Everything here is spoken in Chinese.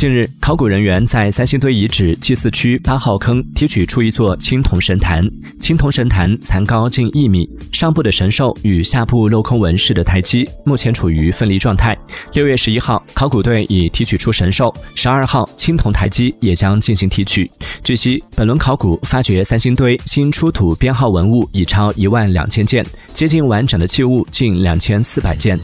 近日考古人员在三星堆遗址祭祀区八号坑提取出一座青铜神坛。青铜神坛残高近一米上部的神兽与下部镂空纹饰的台基目前处于分离状态。六月十一号考古队已提取出神兽十二号青铜台基也将进行提取。据悉本轮考古发掘三星堆新出土编号文物已超一万两千件接近完整的器物近两千四百件。